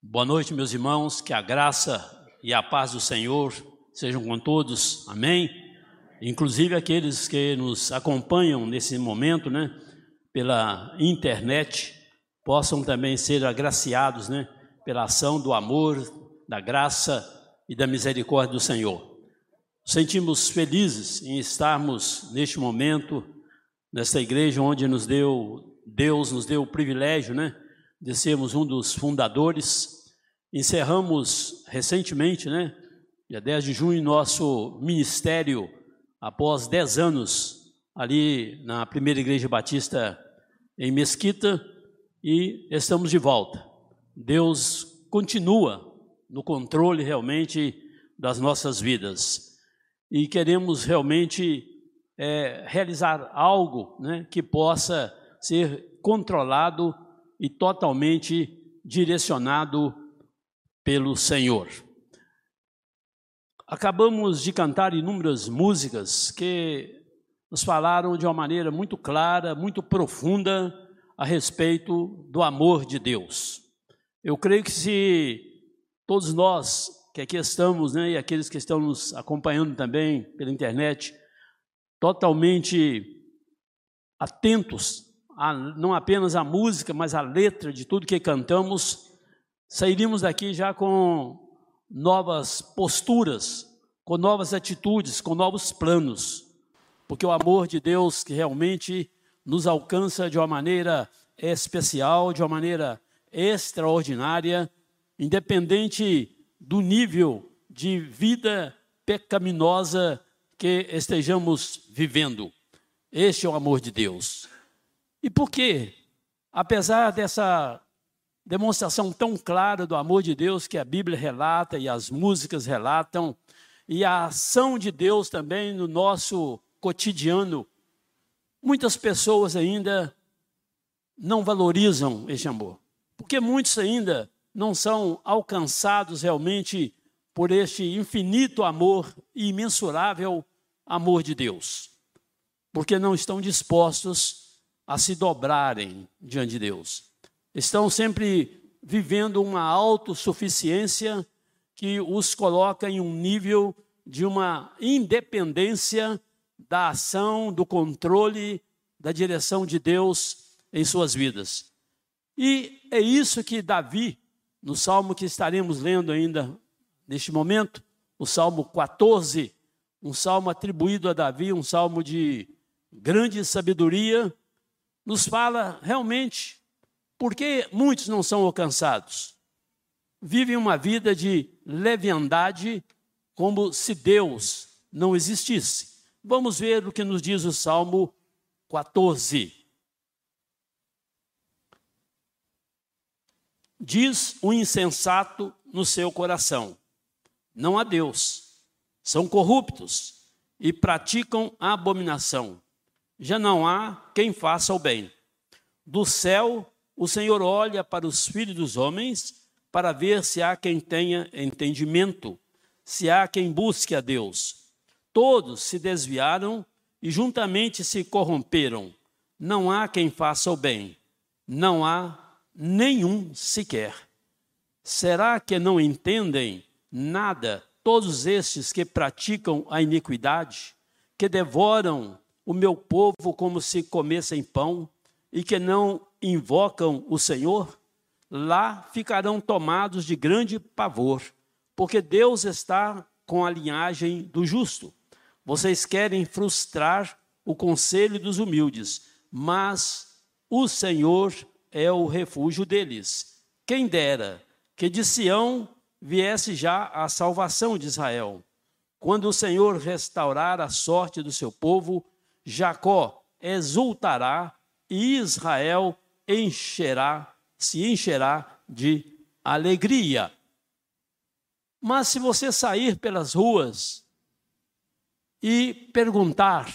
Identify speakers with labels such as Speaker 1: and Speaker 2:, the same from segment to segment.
Speaker 1: Boa noite, meus irmãos, que a graça e a paz do Senhor sejam com todos, amém? Inclusive aqueles que nos acompanham nesse momento, né, pela internet, possam também ser agraciados, né, pela ação do amor, da graça e da misericórdia do Senhor. Sentimos felizes em estarmos neste momento, nesta igreja onde nos deu, Deus nos deu o privilégio, né, de sermos um dos fundadores. Encerramos recentemente, né, dia 10 de junho, nosso ministério, após 10 anos, ali na primeira igreja batista em Mesquita, e estamos de volta. Deus continua no controle realmente das nossas vidas. E queremos realmente é, realizar algo né, que possa ser controlado e totalmente direcionado pelo Senhor. Acabamos de cantar inúmeras músicas que nos falaram de uma maneira muito clara, muito profunda a respeito do amor de Deus. Eu creio que se todos nós que aqui estamos, né, e aqueles que estão nos acompanhando também pela internet, totalmente atentos a, não apenas a música, mas a letra de tudo que cantamos, sairíamos daqui já com novas posturas, com novas atitudes, com novos planos, porque o amor de Deus que realmente nos alcança de uma maneira especial, de uma maneira extraordinária, independente do nível de vida pecaminosa que estejamos vivendo. Este é o amor de Deus. E por quê? Apesar dessa demonstração tão clara do amor de Deus que a Bíblia relata e as músicas relatam, e a ação de Deus também no nosso cotidiano, muitas pessoas ainda não valorizam este amor. Porque muitos ainda não são alcançados realmente por este infinito amor e imensurável amor de Deus. Porque não estão dispostos a se dobrarem diante de Deus. Estão sempre vivendo uma autossuficiência que os coloca em um nível de uma independência da ação, do controle, da direção de Deus em suas vidas. E é isso que Davi, no salmo que estaremos lendo ainda neste momento, o salmo 14, um salmo atribuído a Davi, um salmo de grande sabedoria, nos fala realmente por que muitos não são alcançados. Vivem uma vida de leviandade como se Deus não existisse. Vamos ver o que nos diz o Salmo 14. Diz o insensato no seu coração: Não há Deus, são corruptos e praticam a abominação já não há quem faça o bem. Do céu, o Senhor olha para os filhos dos homens para ver se há quem tenha entendimento, se há quem busque a Deus. Todos se desviaram e juntamente se corromperam. Não há quem faça o bem, não há nenhum sequer. Será que não entendem nada todos estes que praticam a iniquidade, que devoram o meu povo como se comessem pão e que não invocam o Senhor, lá ficarão tomados de grande pavor, porque Deus está com a linhagem do justo. Vocês querem frustrar o conselho dos humildes, mas o Senhor é o refúgio deles. Quem dera que de Sião viesse já a salvação de Israel. Quando o Senhor restaurar a sorte do seu povo, Jacó exultará e Israel encherá, se encherá de alegria. Mas se você sair pelas ruas e perguntar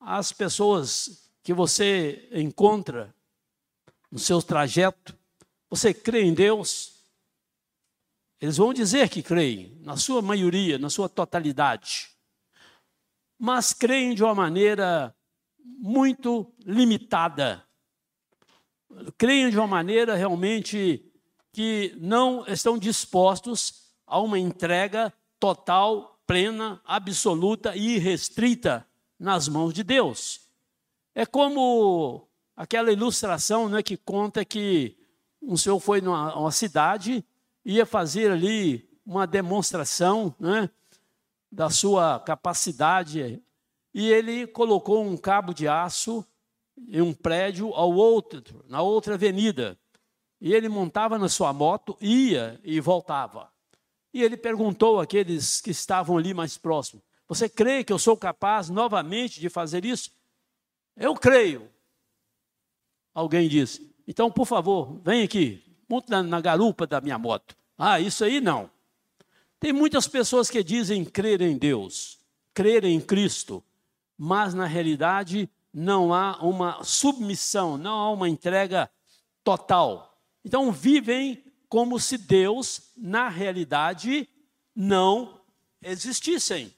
Speaker 1: às pessoas que você encontra no seu trajeto, você crê em Deus? Eles vão dizer que creem, na sua maioria, na sua totalidade mas creem de uma maneira muito limitada. Creem de uma maneira realmente que não estão dispostos a uma entrega total, plena, absoluta e irrestrita nas mãos de Deus. É como aquela ilustração né, que conta que um senhor foi numa cidade, ia fazer ali uma demonstração né, da sua capacidade, e ele colocou um cabo de aço em um prédio ao outro, na outra avenida. E ele montava na sua moto, ia e voltava. E ele perguntou àqueles que estavam ali mais próximos: Você crê que eu sou capaz novamente de fazer isso? Eu creio. Alguém disse: Então, por favor, vem aqui, monte na, na garupa da minha moto. Ah, isso aí não. Tem muitas pessoas que dizem crer em Deus, crer em Cristo, mas na realidade não há uma submissão, não há uma entrega total. Então vivem como se Deus, na realidade, não existissem.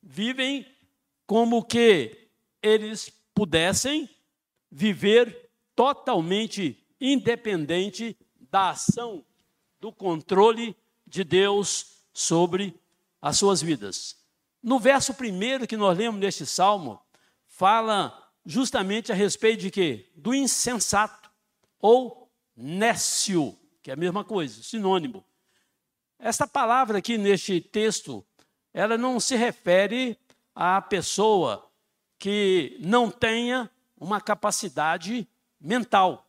Speaker 1: Vivem como que eles pudessem viver totalmente independente da ação, do controle de Deus sobre as suas vidas. No verso primeiro que nós lemos neste salmo, fala justamente a respeito de quê? Do insensato ou nécio, que é a mesma coisa, sinônimo. Esta palavra aqui neste texto, ela não se refere à pessoa que não tenha uma capacidade mental.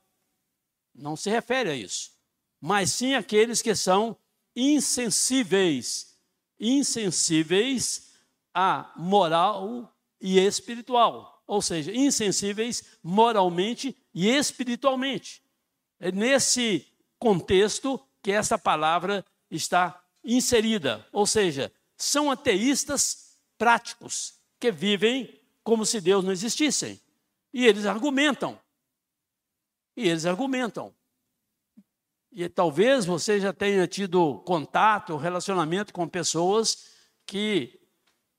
Speaker 1: Não se refere a isso. Mas sim àqueles que são insensíveis. Insensíveis à moral e espiritual, ou seja, insensíveis moralmente e espiritualmente. É nesse contexto que essa palavra está inserida, ou seja, são ateístas práticos que vivem como se Deus não existisse. E eles argumentam. E eles argumentam. E talvez você já tenha tido contato, relacionamento com pessoas que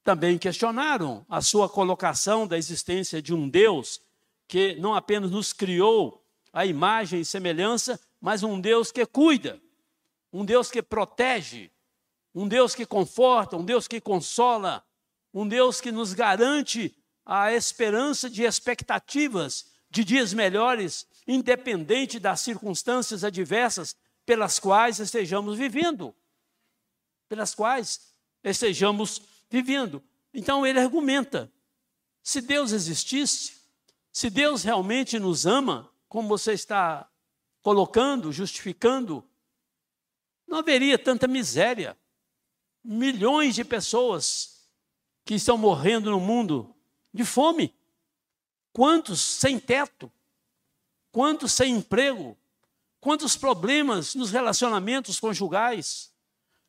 Speaker 1: também questionaram a sua colocação da existência de um Deus que não apenas nos criou a imagem e semelhança, mas um Deus que cuida, um Deus que protege, um Deus que conforta, um Deus que consola, um Deus que nos garante a esperança de expectativas de dias melhores, independente das circunstâncias adversas pelas quais estejamos vivendo, pelas quais estejamos vivendo. Então ele argumenta: se Deus existisse, se Deus realmente nos ama, como você está colocando, justificando, não haveria tanta miséria. Milhões de pessoas que estão morrendo no mundo de fome. Quantos sem teto? Quantos sem emprego? Quantos problemas nos relacionamentos conjugais?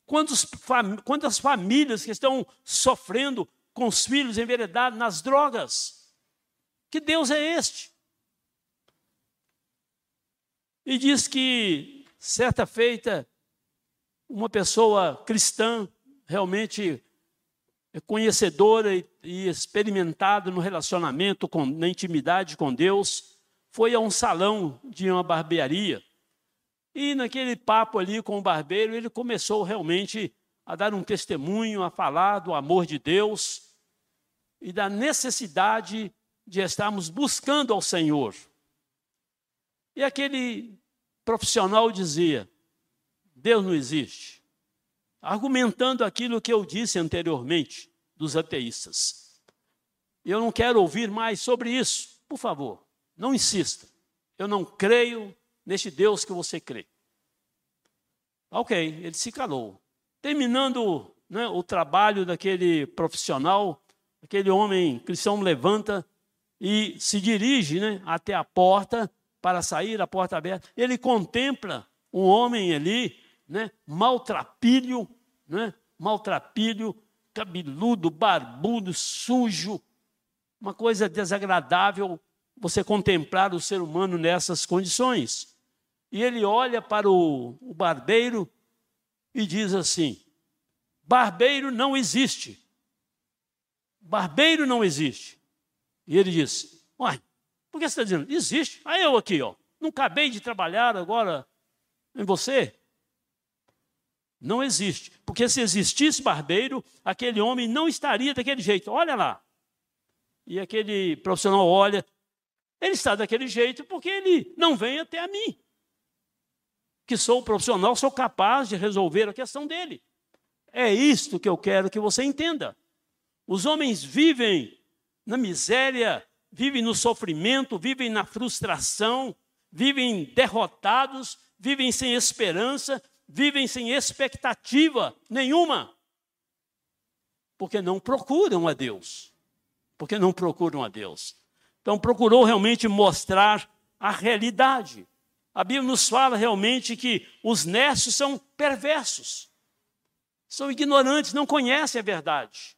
Speaker 1: Quantos, quantas famílias que estão sofrendo com os filhos enveredados nas drogas? Que Deus é este? E diz que, certa feita, uma pessoa cristã, realmente conhecedora e experimentada no relacionamento, com, na intimidade com Deus, foi a um salão de uma barbearia e naquele papo ali com o barbeiro, ele começou realmente a dar um testemunho, a falar do amor de Deus e da necessidade de estarmos buscando ao Senhor. E aquele profissional dizia: Deus não existe, argumentando aquilo que eu disse anteriormente dos ateístas. Eu não quero ouvir mais sobre isso, por favor, não insista. Eu não creio neste Deus que você crê. Ok, ele se calou. Terminando né, o trabalho daquele profissional, aquele homem cristão levanta e se dirige né, até a porta para sair, a porta aberta. Ele contempla um homem ali, né, maltrapilho, né, maltrapilho, cabeludo, barbudo, sujo, uma coisa desagradável você contemplar o ser humano nessas condições. E ele olha para o, barbeiro e diz assim: Barbeiro não existe. Barbeiro não existe. E ele diz: Uai, por que você está dizendo? Existe. Aí eu aqui, ó. Não acabei de trabalhar agora em você? Não existe. Porque se existisse barbeiro, aquele homem não estaria daquele jeito. Olha lá. E aquele profissional olha, ele está daquele jeito porque ele não vem até a mim. Que sou profissional, sou capaz de resolver a questão dele. É isto que eu quero que você entenda. Os homens vivem na miséria, vivem no sofrimento, vivem na frustração, vivem derrotados, vivem sem esperança, vivem sem expectativa nenhuma, porque não procuram a Deus. Porque não procuram a Deus. Então, procurou realmente mostrar a realidade. A Bíblia nos fala realmente que os necios são perversos, são ignorantes, não conhecem a verdade.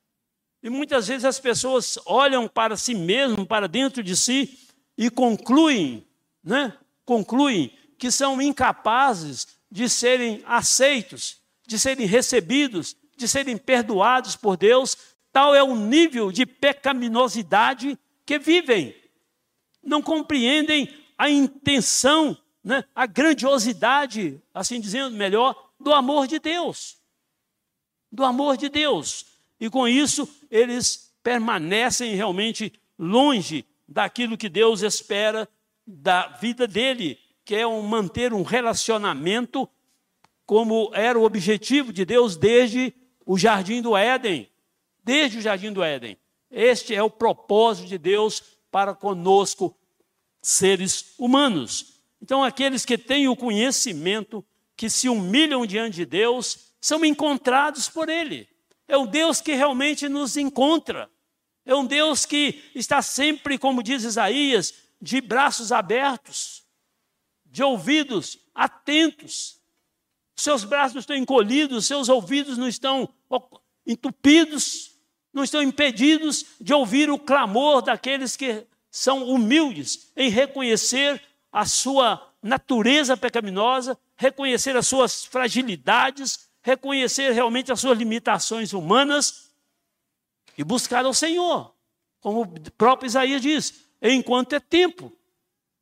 Speaker 1: E muitas vezes as pessoas olham para si mesmo, para dentro de si, e concluem, né? Concluem que são incapazes de serem aceitos, de serem recebidos, de serem perdoados por Deus. Tal é o nível de pecaminosidade que vivem. Não compreendem a intenção, né, a grandiosidade, assim dizendo melhor, do amor de Deus. Do amor de Deus. E com isso, eles permanecem realmente longe daquilo que Deus espera da vida dele, que é um, manter um relacionamento como era o objetivo de Deus desde o jardim do Éden. Desde o jardim do Éden. Este é o propósito de Deus para conosco, seres humanos. Então, aqueles que têm o conhecimento, que se humilham diante de Deus, são encontrados por Ele. É um Deus que realmente nos encontra. É um Deus que está sempre, como diz Isaías, de braços abertos, de ouvidos atentos. Seus braços estão encolhidos, seus ouvidos não estão entupidos, não estão impedidos de ouvir o clamor daqueles que são humildes em reconhecer a sua natureza pecaminosa, reconhecer as suas fragilidades, reconhecer realmente as suas limitações humanas e buscar ao Senhor. Como o próprio Isaías diz, enquanto é tempo.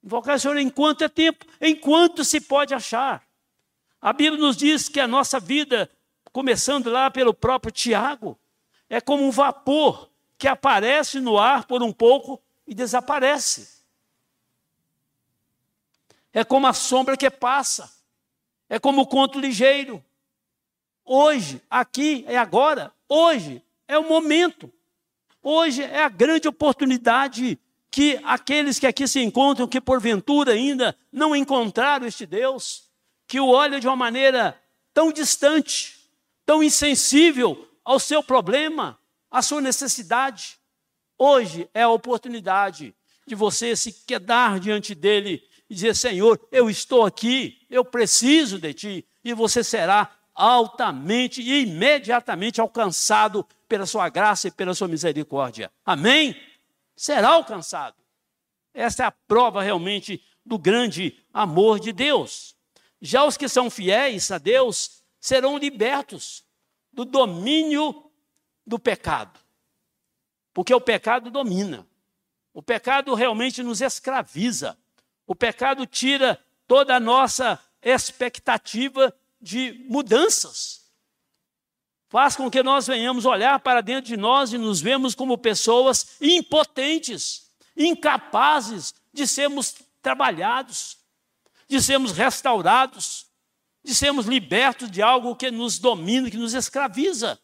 Speaker 1: Invocar o Senhor enquanto é tempo, enquanto se pode achar. A Bíblia nos diz que a nossa vida, começando lá pelo próprio Tiago, é como um vapor que aparece no ar por um pouco e desaparece. É como a sombra que passa. É como o conto ligeiro. Hoje, aqui, é agora. Hoje é o momento. Hoje é a grande oportunidade que aqueles que aqui se encontram, que porventura ainda não encontraram este Deus, que o olham de uma maneira tão distante, tão insensível ao seu problema, à sua necessidade. Hoje é a oportunidade de você se quedar diante dele e dizer: Senhor, eu estou aqui, eu preciso de ti, e você será altamente e imediatamente alcançado pela sua graça e pela sua misericórdia. Amém? Será alcançado. Essa é a prova realmente do grande amor de Deus. Já os que são fiéis a Deus serão libertos do domínio do pecado. Porque o pecado domina. O pecado realmente nos escraviza. O pecado tira toda a nossa expectativa de mudanças. Faz com que nós venhamos olhar para dentro de nós e nos vemos como pessoas impotentes, incapazes de sermos trabalhados, de sermos restaurados, de sermos libertos de algo que nos domina, que nos escraviza.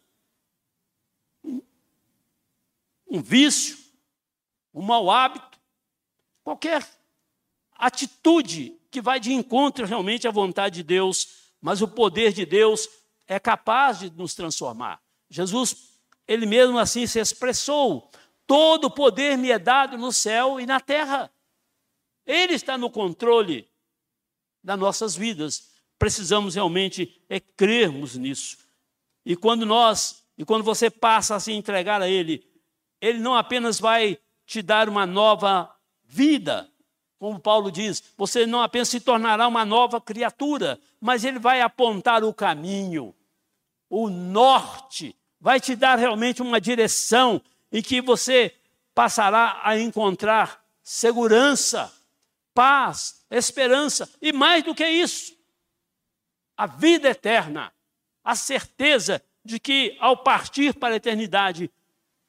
Speaker 1: Um vício, um mau hábito, qualquer atitude que vai de encontro realmente à vontade de Deus mas o poder de Deus é capaz de nos transformar. Jesus, ele mesmo assim se expressou: todo o poder me é dado no céu e na terra. Ele está no controle das nossas vidas. Precisamos realmente é crermos nisso. E quando nós, e quando você passa a se entregar a Ele, Ele não apenas vai te dar uma nova vida, como Paulo diz, você não apenas se tornará uma nova criatura, mas ele vai apontar o caminho, o norte, vai te dar realmente uma direção em que você passará a encontrar segurança, paz, esperança e mais do que isso, a vida eterna, a certeza de que ao partir para a eternidade,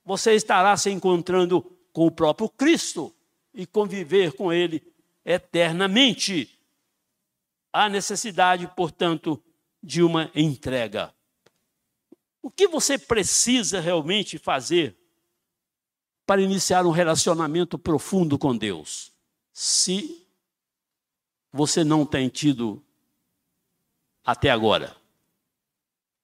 Speaker 1: você estará se encontrando com o próprio Cristo e conviver com Ele eternamente. Há necessidade, portanto, de uma entrega. O que você precisa realmente fazer para iniciar um relacionamento profundo com Deus? Se você não tem tido até agora.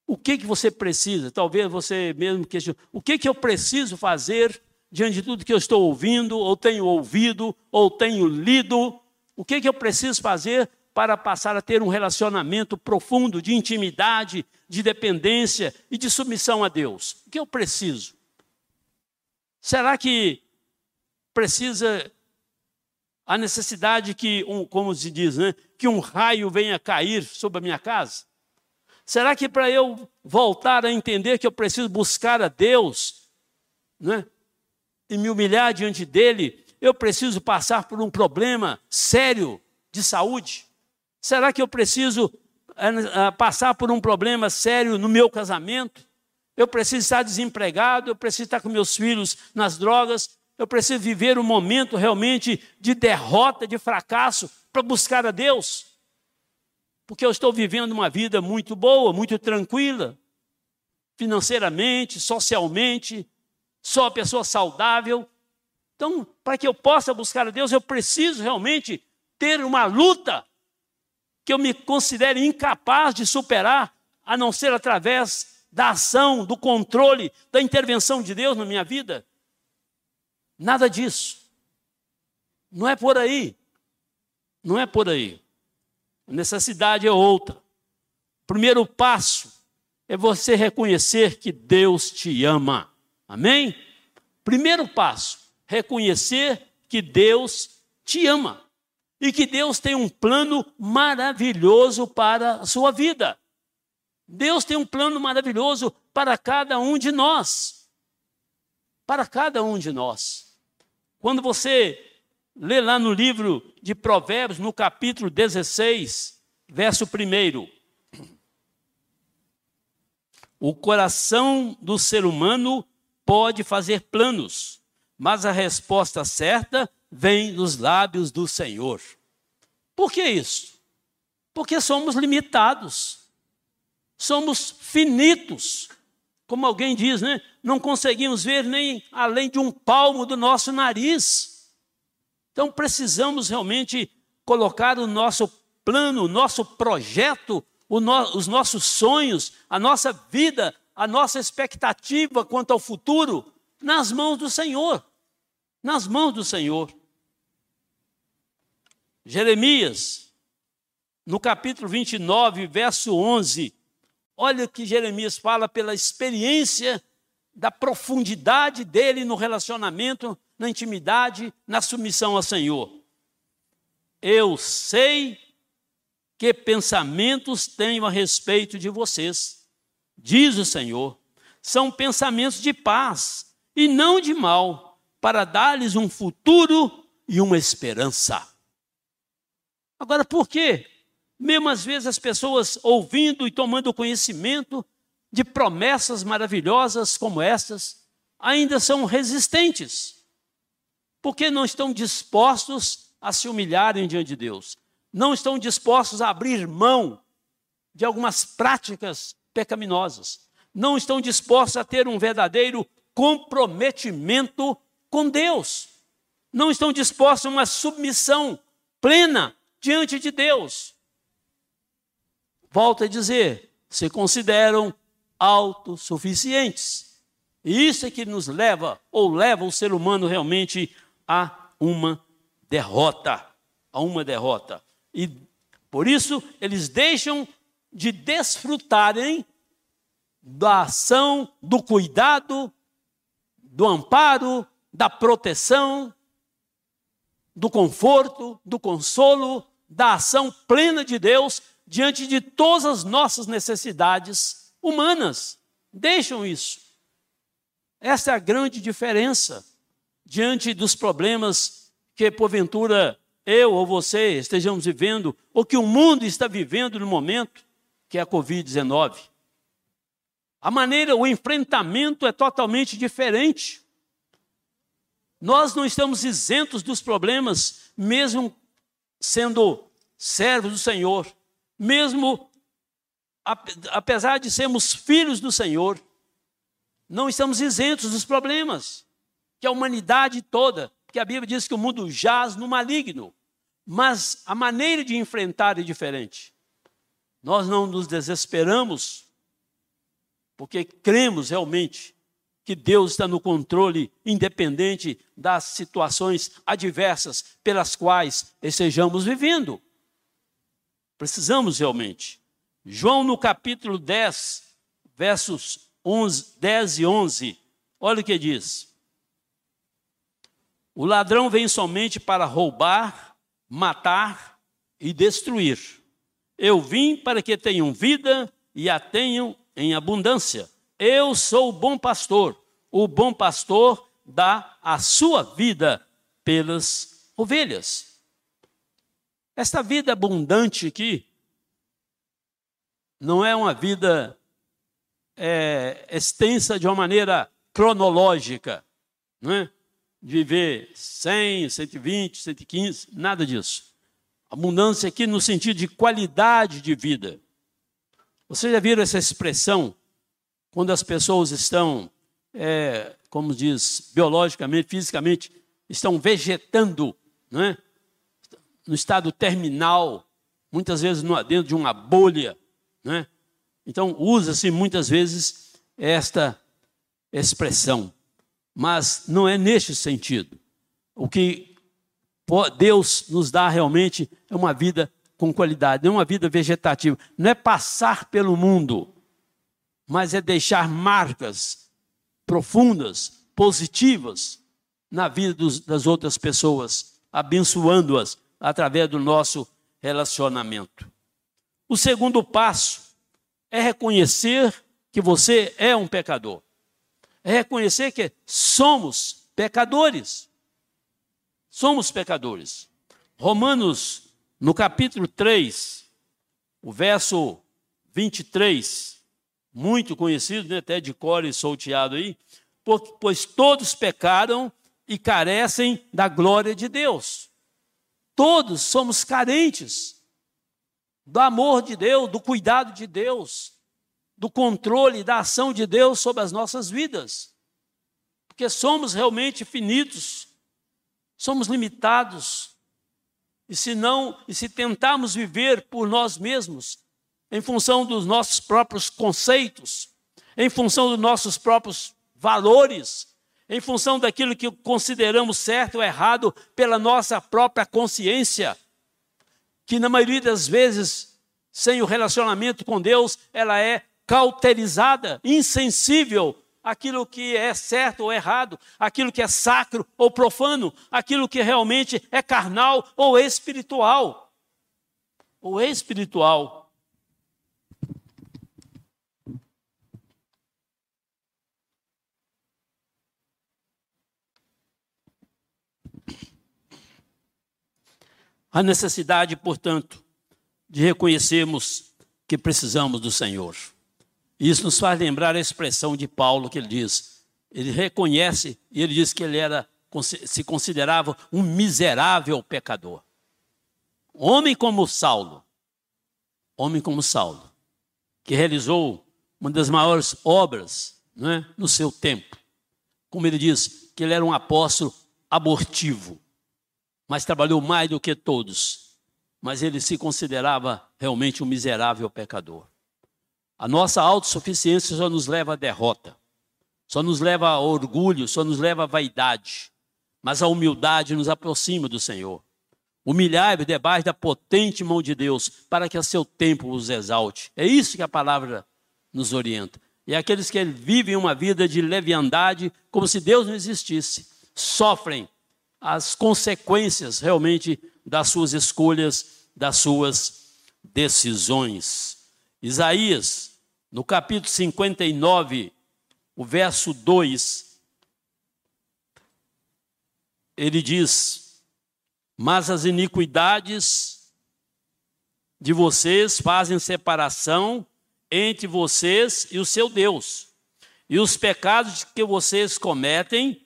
Speaker 1: O que, que você precisa? Talvez você mesmo questione. O que, que eu preciso fazer diante de tudo que eu estou ouvindo, ou tenho ouvido, ou tenho lido? O que, que eu preciso fazer para passar a ter um relacionamento profundo de intimidade, de dependência e de submissão a Deus? O que eu preciso? Será que precisa a necessidade que, um, como se diz, né, que um raio venha cair sobre a minha casa? Será que para eu voltar a entender que eu preciso buscar a Deus né, e me humilhar diante dele, eu preciso passar por um problema sério de saúde? Será que eu preciso uh, passar por um problema sério no meu casamento? Eu preciso estar desempregado, eu preciso estar com meus filhos nas drogas, eu preciso viver um momento realmente de derrota, de fracasso, para buscar a Deus. Porque eu estou vivendo uma vida muito boa, muito tranquila, financeiramente, socialmente, sou uma pessoa saudável. Então, para que eu possa buscar a Deus, eu preciso realmente ter uma luta que eu me considere incapaz de superar, a não ser através da ação, do controle, da intervenção de Deus na minha vida? Nada disso. Não é por aí. Não é por aí. A necessidade é outra. O primeiro passo é você reconhecer que Deus te ama. Amém? Primeiro passo, reconhecer que Deus te ama e que Deus tem um plano maravilhoso para a sua vida. Deus tem um plano maravilhoso para cada um de nós. Para cada um de nós. Quando você lê lá no livro de Provérbios, no capítulo 16, verso 1. O coração do ser humano pode fazer planos, mas a resposta certa vem dos lábios do Senhor. Por que isso? Porque somos limitados, somos finitos. Como alguém diz, né? Não conseguimos ver nem além de um palmo do nosso nariz. Então precisamos realmente colocar o nosso plano, o nosso projeto, o no, os nossos sonhos, a nossa vida, a nossa expectativa quanto ao futuro nas mãos do Senhor. Nas mãos do Senhor. Jeremias, no capítulo 29, verso 11, olha o que Jeremias fala pela experiência da profundidade dele no relacionamento, na intimidade, na submissão ao Senhor. Eu sei que pensamentos tenho a respeito de vocês, diz o Senhor, são pensamentos de paz e não de mal, para dar-lhes um futuro e uma esperança. Agora, por quê? Mesmo às vezes as pessoas ouvindo e tomando conhecimento de promessas maravilhosas como estas, ainda são resistentes, porque não estão dispostos a se humilharem diante de Deus, não estão dispostos a abrir mão de algumas práticas pecaminosas, não estão dispostos a ter um verdadeiro comprometimento com Deus, não estão dispostos a uma submissão plena diante de Deus. Volto a dizer, se consideram autossuficientes. E isso é que nos leva, ou leva o ser humano realmente a uma derrota. A uma derrota. E por isso eles deixam de desfrutarem da ação, do cuidado, do amparo, da proteção, do conforto, do consolo, da ação plena de Deus diante de todas as nossas necessidades humanas. Deixam isso. Essa é a grande diferença diante dos problemas que, porventura, eu ou você estejamos vivendo, ou que o mundo está vivendo no momento. que é a Covid-19. A maneira, o enfrentamento é totalmente diferente. Nós não estamos isentos dos problemas, mesmo sendo servos do Senhor, mesmo apesar de sermos filhos do Senhor, não estamos isentos dos problemas que a humanidade toda, porque a Bíblia diz que o mundo jaz no maligno, mas a maneira de enfrentar é diferente. Nós não nos desesperamos, porque cremos realmente que Deus está no controle, independente das situações adversas pelas quais estejamos vivendo. Precisamos realmente. João, no capítulo 10, versos 11, 10 e 11, olha o que diz. O ladrão vem somente para roubar, matar e destruir. Eu vim para que tenham vida e a tenham em abundância. Eu sou o bom pastor. O bom pastor dá a sua vida pelas ovelhas. Esta vida abundante aqui não é uma vida é, extensa de uma maneira cronológica, não é? Viver 100, 120, 115, nada disso. Abundância aqui no sentido de qualidade de vida. Vocês já viram essa expressão quando as pessoas estão, é, como diz, biologicamente, fisicamente, estão vegetando, não é? No estado terminal, muitas vezes dentro de uma bolha. Né? Então, usa-se muitas vezes esta expressão, mas não é neste sentido. O que Deus nos dá realmente é uma vida com qualidade, não é uma vida vegetativa. Não é passar pelo mundo, mas é deixar marcas profundas, positivas na vida dos, das outras pessoas, abençoando-as através do nosso relacionamento. O segundo passo é reconhecer que você é um pecador. É reconhecer que somos pecadores. Somos pecadores. Romanos, no capítulo 3, o verso 23, muito conhecido, né, até de cor e solteado aí, pois todos pecaram e carecem da glória de Deus. Todos somos carentes do amor de Deus, do cuidado de Deus, do controle, da ação de Deus sobre as nossas vidas. Porque somos realmente finitos, somos limitados. E se não, e se tentarmos viver por nós mesmos, em função dos nossos próprios conceitos, em função dos nossos próprios valores, em função daquilo que consideramos certo ou errado pela nossa própria consciência, que na maioria das vezes, sem o relacionamento com Deus, ela é cauterizada, insensível àquilo que é certo ou errado, aquilo que é sacro ou profano, aquilo que realmente é carnal ou espiritual. Ou espiritual. A necessidade, portanto, de reconhecermos que precisamos do Senhor. Isso nos faz lembrar a expressão de Paulo que ele diz. Ele reconhece e ele diz que ele era se considerava um miserável pecador. Homem como Saulo, homem como Saulo, que realizou uma das maiores obras não é, no seu tempo. Como ele diz, que ele era um apóstolo abortivo mas trabalhou mais do que todos. Mas ele se considerava realmente um miserável pecador. A nossa autossuficiência só nos leva à derrota, só nos leva a orgulho, só nos leva à vaidade. Mas a humildade nos aproxima do Senhor. Humilhai-vos debaixo da potente mão de Deus, para que a seu tempo os exalte. É isso que a palavra nos orienta. E aqueles que vivem uma vida de leviandade, como se Deus não existisse, sofrem as consequências realmente das suas escolhas, das suas decisões. Isaías, no capítulo 59, o verso 2, ele diz: Mas as iniquidades de vocês fazem separação entre vocês e o seu Deus. E os pecados que vocês cometem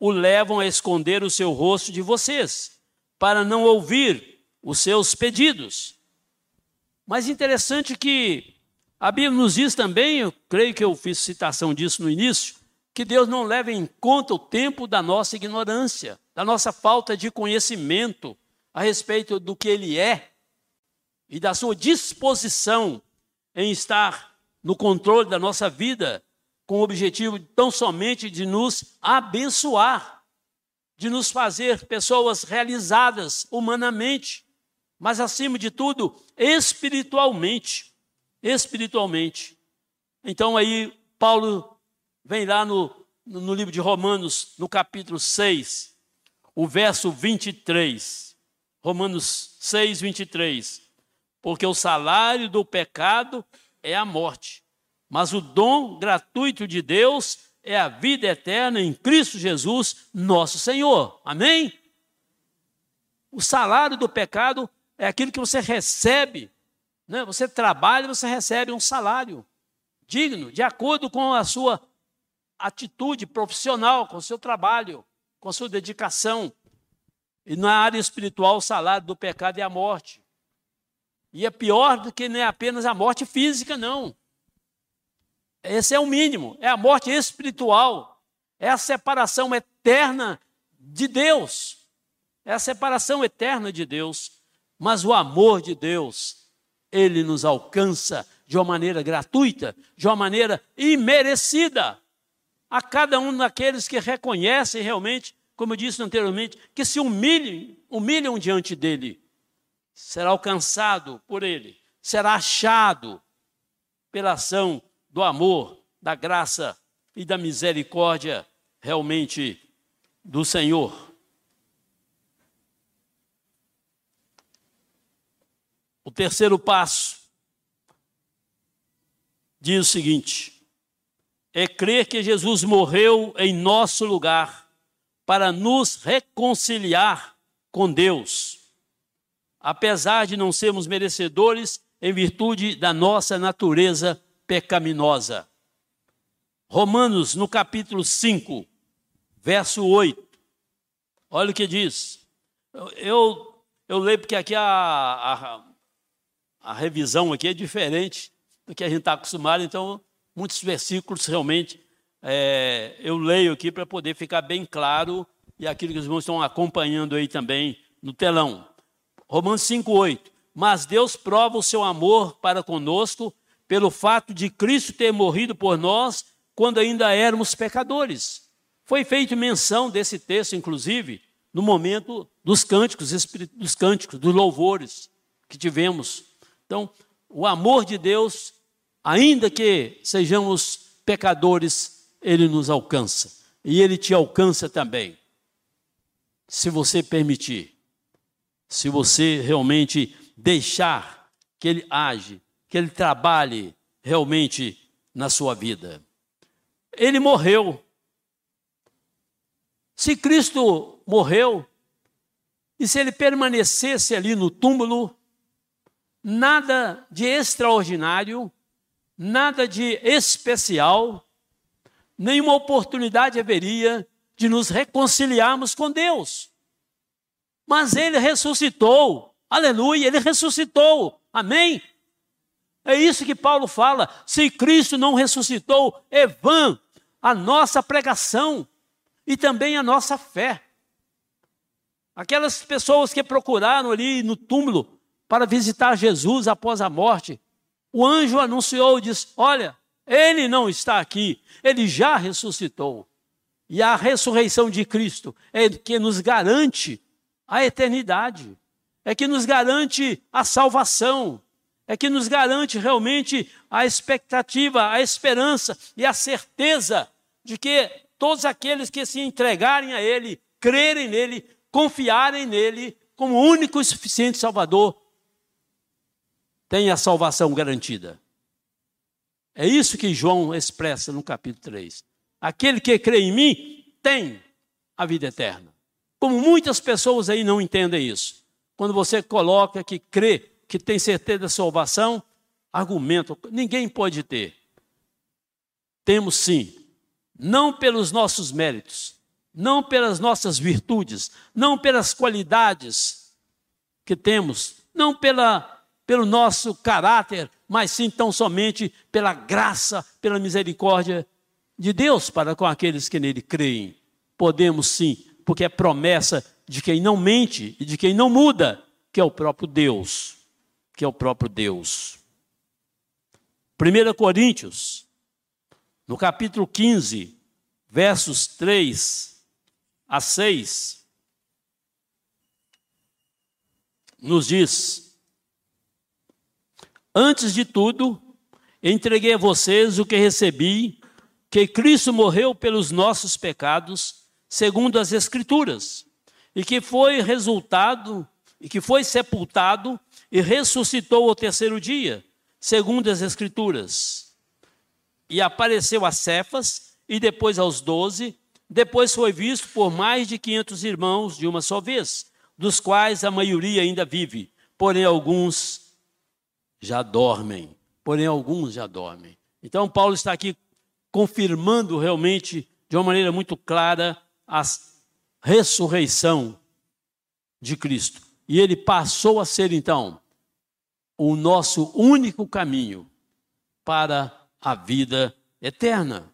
Speaker 1: o levam a esconder o seu rosto de vocês, para não ouvir os seus pedidos. Mas interessante que a Bíblia nos diz também, eu creio que eu fiz citação disso no início, que Deus não leva em conta o tempo da nossa ignorância, da nossa falta de conhecimento a respeito do que Ele é e da sua disposição em estar no controle da nossa vida, com o objetivo tão somente de nos abençoar, de nos fazer pessoas realizadas humanamente, mas acima de tudo, espiritualmente. Espiritualmente. Então aí Paulo vem lá no, no livro de Romanos, no capítulo 6, o verso 23. Romanos 6, 23 porque o salário do pecado é a morte, mas o dom gratuito de Deus é a vida eterna em Cristo Jesus, nosso Senhor. Amém? O salário do pecado é aquilo que você recebe, né? você trabalha você recebe um salário digno, de acordo com a sua atitude profissional, com o seu trabalho, com a sua dedicação. E na área espiritual, o salário do pecado é a morte. E é pior do que nem apenas a morte física, não. Esse é o mínimo, é a morte espiritual, é a separação eterna de Deus. É a separação eterna de Deus. Mas o amor de Deus, ele nos alcança de uma maneira gratuita, de uma maneira imerecida. A cada um daqueles que reconhecem realmente, como eu disse anteriormente, que se humilhem, humilham diante dele será alcançado por Ele, será achado pela ação do amor, da graça e da misericórdia realmente do Senhor. O terceiro passo diz o seguinte: é crer que Jesus morreu em nosso lugar para nos reconciliar com Deus apesar de não sermos merecedores em virtude da nossa natureza pecaminosa. Romanos, no capítulo 5, verso 8. Olha o que diz. Eu, eu leio porque aqui a, a, a revisão aqui é diferente do que a gente está acostumado, então muitos versículos realmente é, eu leio aqui para poder ficar bem claro e aquilo que os irmãos estão acompanhando aí também no telão. Romanos 5,8. Mas Deus prova o seu amor para conosco pelo fato de Cristo ter morrido por nós quando ainda éramos pecadores. Foi feita menção desse texto, inclusive, no momento dos cânticos, dos cânticos, dos louvores que tivemos. Então, o amor de Deus, ainda que sejamos pecadores, ele nos alcança. E ele te alcança também, se você permitir se você realmente deixar que ele age, que ele trabalhe realmente na sua vida. Ele morreu. Se Cristo morreu, e se ele permanecesse ali no túmulo, nada de extraordinário, nada de especial, nenhuma oportunidade haveria de nos reconciliarmos com Deus. Mas ele ressuscitou. Aleluia, ele ressuscitou. Amém? É isso que Paulo fala. Se Cristo não ressuscitou, é vã a nossa pregação e também a nossa fé. Aquelas pessoas que procuraram ali no túmulo para visitar Jesus após a morte, o anjo anunciou e disse: Olha, ele não está aqui, ele já ressuscitou. E a ressurreição de Cristo é que nos garante a eternidade, é que nos garante a salvação, é que nos garante realmente a expectativa, a esperança e a certeza de que todos aqueles que se entregarem a Ele, crerem nele, confiarem nele como único e suficiente Salvador, têm a salvação garantida. É isso que João expressa no capítulo 3. Aquele que crê em mim tem a vida eterna. Como muitas pessoas aí não entendem isso. Quando você coloca que crê que tem certeza da salvação? Argumento, ninguém pode ter. Temos sim, não pelos nossos méritos, não pelas nossas virtudes, não pelas qualidades que temos, não pela, pelo nosso caráter, mas sim tão somente pela graça, pela misericórdia de Deus para com aqueles que nele creem. Podemos sim, porque é promessa de quem não mente e de quem não muda, que é o próprio Deus, que é o próprio Deus. 1 Coríntios, no capítulo 15, versos 3 a 6, nos diz: Antes de tudo, entreguei a vocês o que recebi, que Cristo morreu pelos nossos pecados, segundo as Escrituras, e que foi resultado, e que foi sepultado e ressuscitou ao terceiro dia, segundo as Escrituras. E apareceu a Cefas e depois aos doze, depois foi visto por mais de quinhentos irmãos de uma só vez, dos quais a maioria ainda vive, porém alguns já dormem. Porém alguns já dormem. Então Paulo está aqui confirmando realmente de uma maneira muito clara a ressurreição de Cristo. E ele passou a ser então o nosso único caminho para a vida eterna.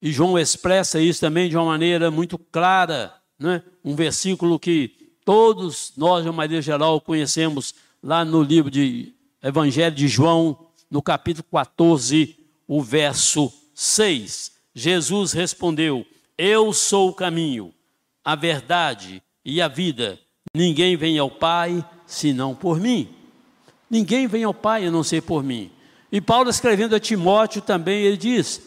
Speaker 1: E João expressa isso também de uma maneira muito clara, né? um versículo que todos nós, de uma maneira geral, conhecemos lá no livro de Evangelho de João, no capítulo 14, o verso 6. Jesus respondeu: Eu sou o caminho, a verdade e a vida. Ninguém vem ao Pai senão por mim. Ninguém vem ao Pai a não ser por mim. E Paulo, escrevendo a Timóteo também, ele diz: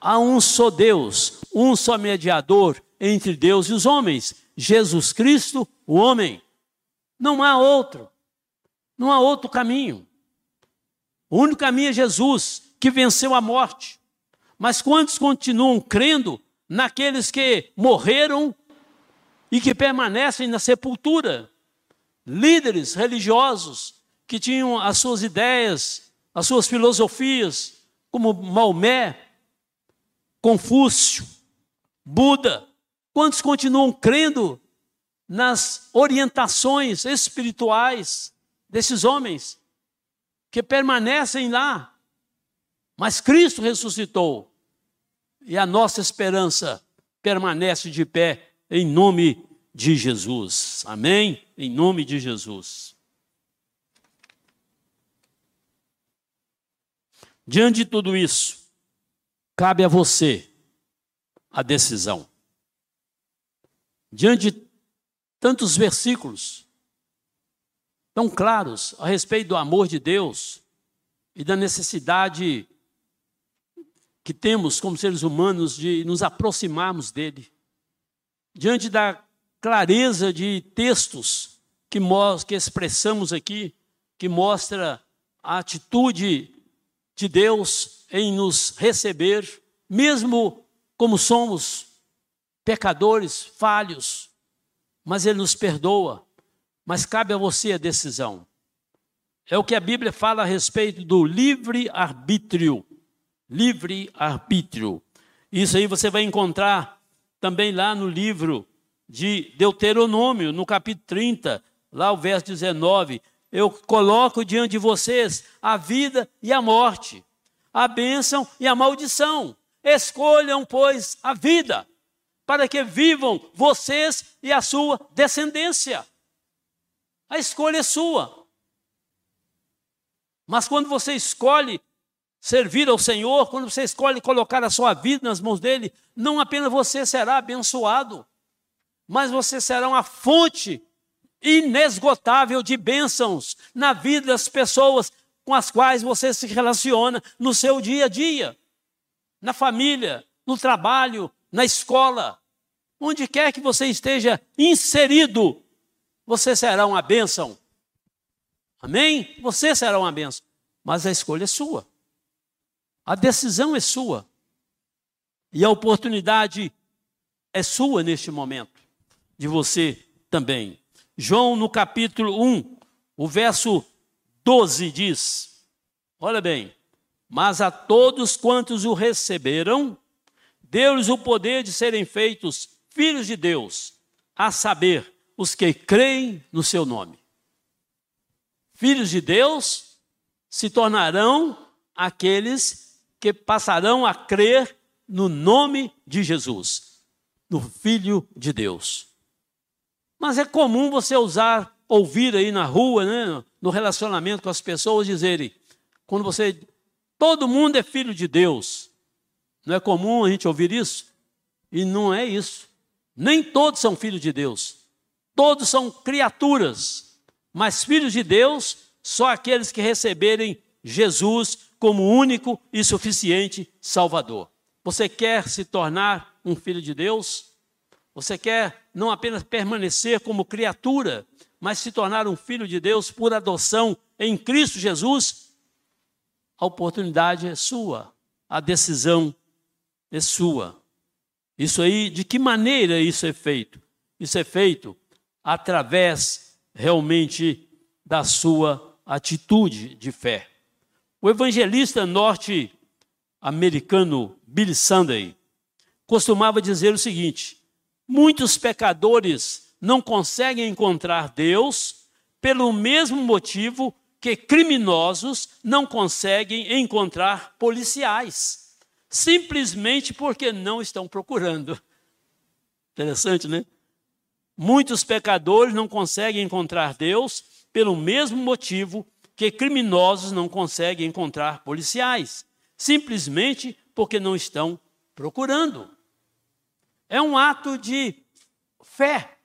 Speaker 1: há um só Deus, um só mediador entre Deus e os homens, Jesus Cristo, o homem. Não há outro, não há outro caminho. O único caminho é Jesus, que venceu a morte. Mas quantos continuam crendo naqueles que morreram e que permanecem na sepultura? Líderes religiosos que tinham as suas ideias, as suas filosofias, como Maomé, Confúcio, Buda, quantos continuam crendo nas orientações espirituais desses homens que permanecem lá? Mas Cristo ressuscitou e a nossa esperança permanece de pé em nome de Jesus. Amém? Em nome de Jesus. Diante de tudo isso, cabe a você a decisão. Diante de tantos versículos tão claros a respeito do amor de Deus e da necessidade que temos como seres humanos de nos aproximarmos dele, diante da clareza de textos que, que expressamos aqui, que mostra a atitude de Deus em nos receber, mesmo como somos pecadores, falhos, mas Ele nos perdoa. Mas cabe a você a decisão. É o que a Bíblia fala a respeito do livre-arbítrio. Livre-arbítrio. Isso aí você vai encontrar também lá no livro de Deuteronômio, no capítulo 30, lá o verso 19 eu coloco diante de vocês a vida e a morte, a bênção e a maldição. Escolham, pois, a vida, para que vivam vocês e a sua descendência. A escolha é sua. Mas quando você escolhe servir ao Senhor, quando você escolhe colocar a sua vida nas mãos dele, não apenas você será abençoado, mas você será uma fonte inesgotável de bênçãos na vida das pessoas com as quais você se relaciona no seu dia a dia, na família, no trabalho, na escola, onde quer que você esteja inserido, você será uma bênção. Amém? Você será uma bênção. Mas a escolha é sua. A decisão é sua. E a oportunidade é sua neste momento, de você também. João, no capítulo 1, O verso 12 diz: Olha bem, mas a todos quantos o receberam, deu-lhes o poder de serem feitos filhos de Deus, a saber, os que creem no seu nome. Filhos de Deus se tornarão aqueles que passarão a crer no nome de Jesus, no Filho de Deus. Mas é comum você usar, ouvir aí na rua, né, no relacionamento com as pessoas, dizerem, quando você. Todo mundo é filho de Deus. Não é comum a gente ouvir isso? E não é isso. Nem todos são filhos de Deus. Todos são criaturas. Mas filhos de Deus, só aqueles que receberem Jesus como único e suficiente Salvador. Você quer se tornar um filho de Deus? Você quer não apenas permanecer como criatura, mas se tornar um filho de Deus por adoção em Cristo Jesus? A oportunidade é sua, a decisão é sua. Isso aí, de que maneira isso é feito? Isso é feito através realmente da sua atitude de fé. O evangelista norte-americano Billy Sunday costumava dizer o seguinte: muitos pecadores não conseguem encontrar Deus pelo mesmo motivo que criminosos não conseguem encontrar policiais, simplesmente porque não estão procurando. Interessante, né? Muitos pecadores não conseguem encontrar Deus pelo mesmo motivo que criminosos não conseguem encontrar policiais, simplesmente porque não estão procurando. É um ato de fé.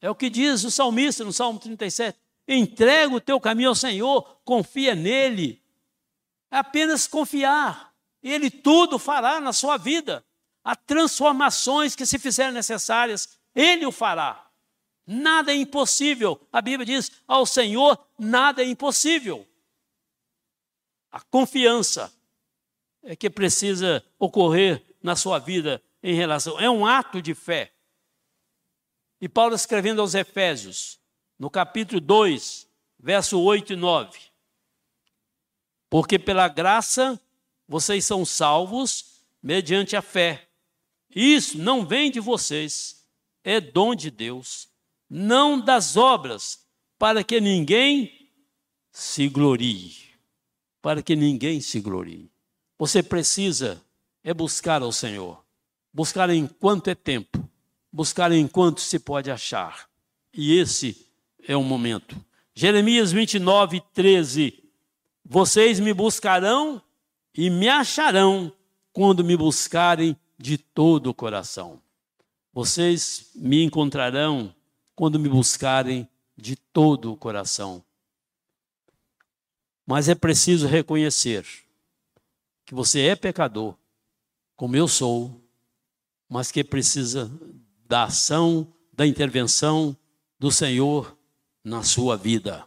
Speaker 1: É o que diz o salmista no Salmo 37. Entrega o teu caminho ao Senhor, confia nele. É apenas confiar. Ele tudo fará na sua vida. Há transformações que se fizerem necessárias, ele o fará. Nada é impossível. A Bíblia diz: ao Senhor nada é impossível. A confiança é que precisa ocorrer na sua vida em relação. É um ato de fé. E Paulo escrevendo aos Efésios, no capítulo 2, verso 8 e 9. Porque pela graça vocês são salvos mediante a fé. Isso não vem de vocês, é dom de Deus não das obras, para que ninguém se glorie. Para que ninguém se glorie. Você precisa é buscar ao Senhor. Buscar enquanto é tempo. Buscar enquanto se pode achar. E esse é o momento. Jeremias 29, 13. Vocês me buscarão e me acharão quando me buscarem de todo o coração. Vocês me encontrarão quando me buscarem de todo o coração. Mas é preciso reconhecer que você é pecador, como eu sou, mas que precisa da ação, da intervenção do Senhor na sua vida.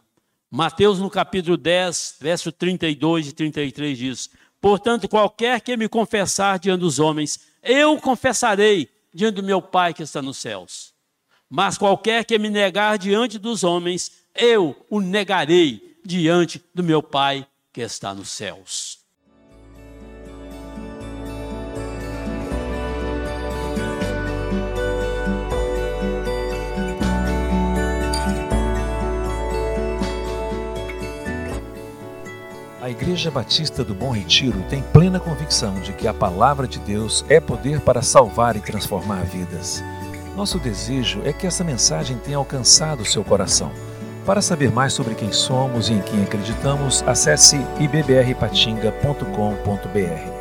Speaker 1: Mateus, no capítulo 10, verso 32 e 33 diz: Portanto, qualquer que me confessar diante dos homens, eu confessarei diante do meu Pai que está nos céus. Mas qualquer que me negar diante dos homens, eu o negarei diante do meu Pai que está nos céus.
Speaker 2: A Igreja Batista do Bom Retiro tem plena convicção de que a palavra de Deus é poder para salvar e transformar vidas. Nosso desejo é que essa mensagem tenha alcançado seu coração. Para saber mais sobre quem somos e em quem acreditamos, acesse ibbrpatinga.com.br.